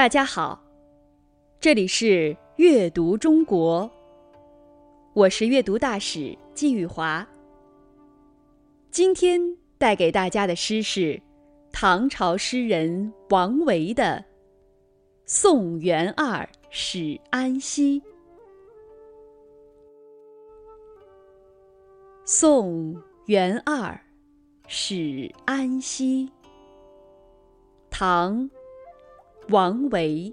大家好，这里是阅读中国，我是阅读大使季玉华。今天带给大家的诗是唐朝诗人王维的《送元二使安西》。送元二使安西，唐。王维，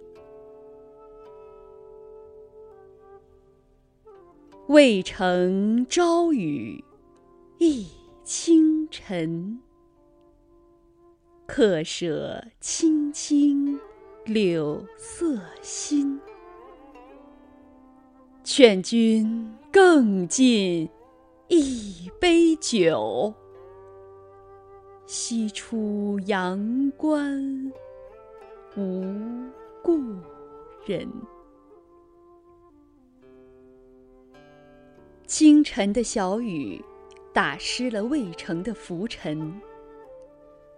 渭城朝雨浥轻尘，客舍青青柳色新。劝君更尽一杯酒，西出阳关。无故人。清晨的小雨，打湿了渭城的浮尘。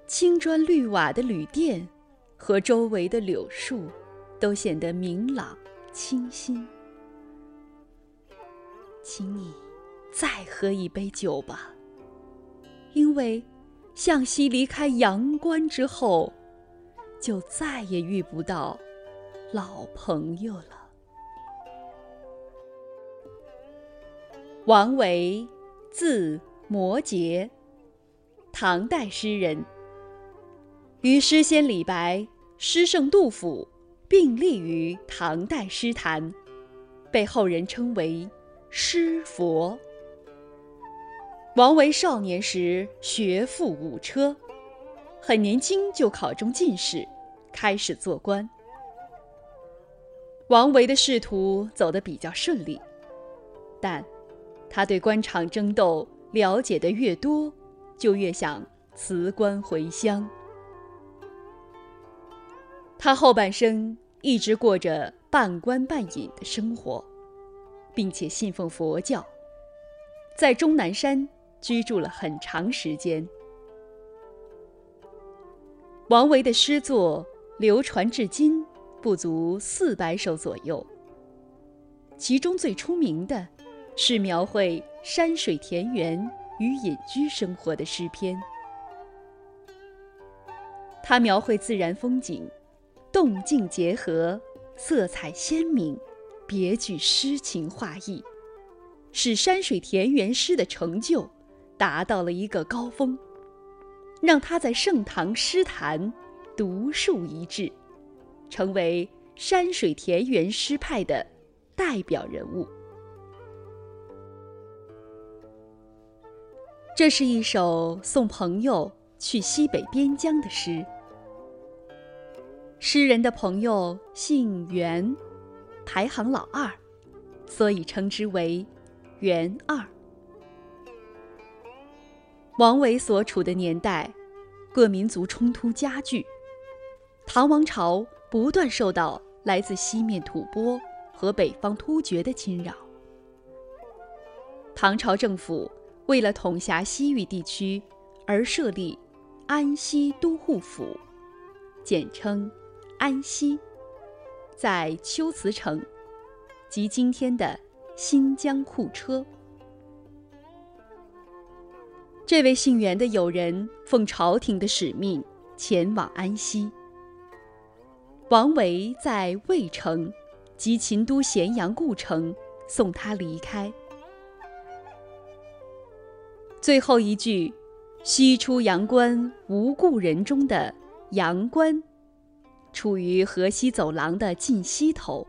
青砖绿瓦的旅店和周围的柳树，都显得明朗清新。请你再喝一杯酒吧，因为向西离开阳关之后。就再也遇不到老朋友了。王维，字摩诘，唐代诗人，与诗仙李白、诗圣杜甫并立于唐代诗坛，被后人称为“诗佛”。王维少年时学富五车。很年轻就考中进士，开始做官。王维的仕途走得比较顺利，但他对官场争斗了解的越多，就越想辞官回乡。他后半生一直过着半官半隐的生活，并且信奉佛教，在终南山居住了很长时间。王维的诗作流传至今不足四百首左右，其中最出名的，是描绘山水田园与隐居生活的诗篇。他描绘自然风景，动静结合，色彩鲜明，别具诗情画意，使山水田园诗的成就达到了一个高峰。让他在盛唐诗坛独树一帜，成为山水田园诗派的代表人物。这是一首送朋友去西北边疆的诗。诗人的朋友姓袁，排行老二，所以称之为袁二。王维所处的年代，各民族冲突加剧，唐王朝不断受到来自西面吐蕃和北方突厥的侵扰。唐朝政府为了统辖西域地区，而设立安西都护府，简称安西，在龟兹城，即今天的新疆库车。这位姓袁的友人奉朝廷的使命前往安西。王维在渭城及秦都咸阳故城送他离开。最后一句“西出阳关无故人”中的“阳关”，处于河西走廊的近西头，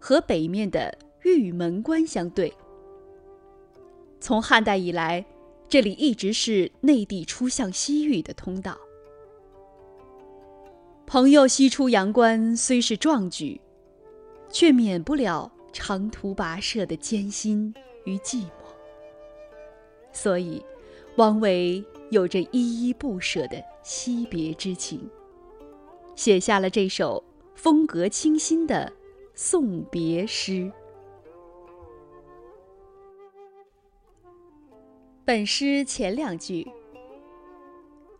和北面的玉门关相对。从汉代以来。这里一直是内地出向西域的通道。朋友西出阳关虽是壮举，却免不了长途跋涉的艰辛与寂寞。所以，王维有着依依不舍的惜别之情，写下了这首风格清新的送别诗。本诗前两句：“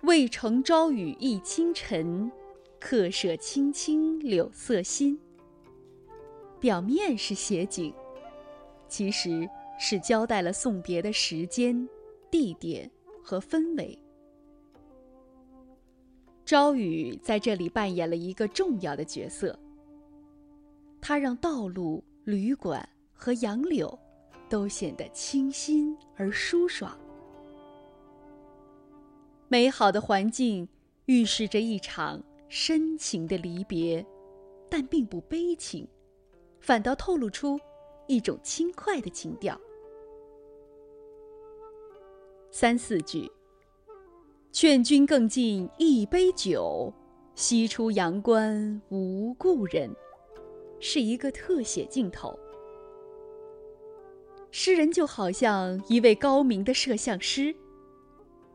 渭城朝雨浥轻尘，客舍青青柳色新。表面是写景，其实是交代了送别的时间、地点和氛围。朝雨在这里扮演了一个重要的角色，它让道路、旅馆和杨柳都显得清新而舒爽。美好的环境预示着一场深情的离别，但并不悲情，反倒透露出一种轻快的情调。三四句：“劝君更尽一杯酒，西出阳关无故人。”是一个特写镜头。诗人就好像一位高明的摄像师。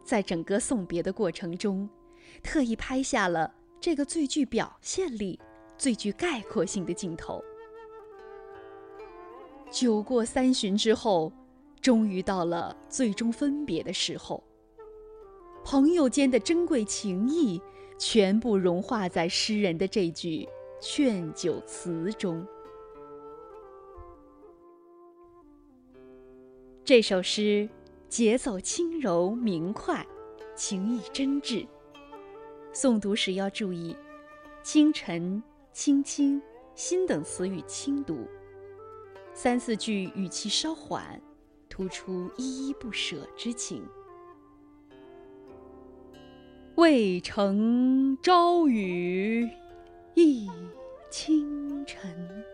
在整个送别的过程中，特意拍下了这个最具表现力、最具概括性的镜头。酒过三巡之后，终于到了最终分别的时候。朋友间的珍贵情谊，全部融化在诗人的这句劝酒词中。这首诗。节奏轻柔明快，情意真挚。诵读时要注意“清晨”“青青”“新”等词语轻读，三四句语气稍缓，突出依依不舍之情。渭城朝雨浥轻尘，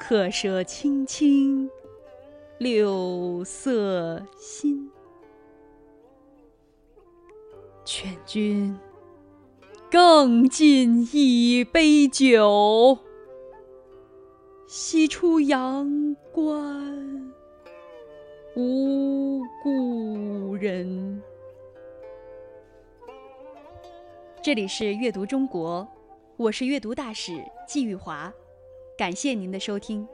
客舍青青。柳色新，劝君更尽一杯酒，西出阳关无故人。这里是阅读中国，我是阅读大使季玉华，感谢您的收听。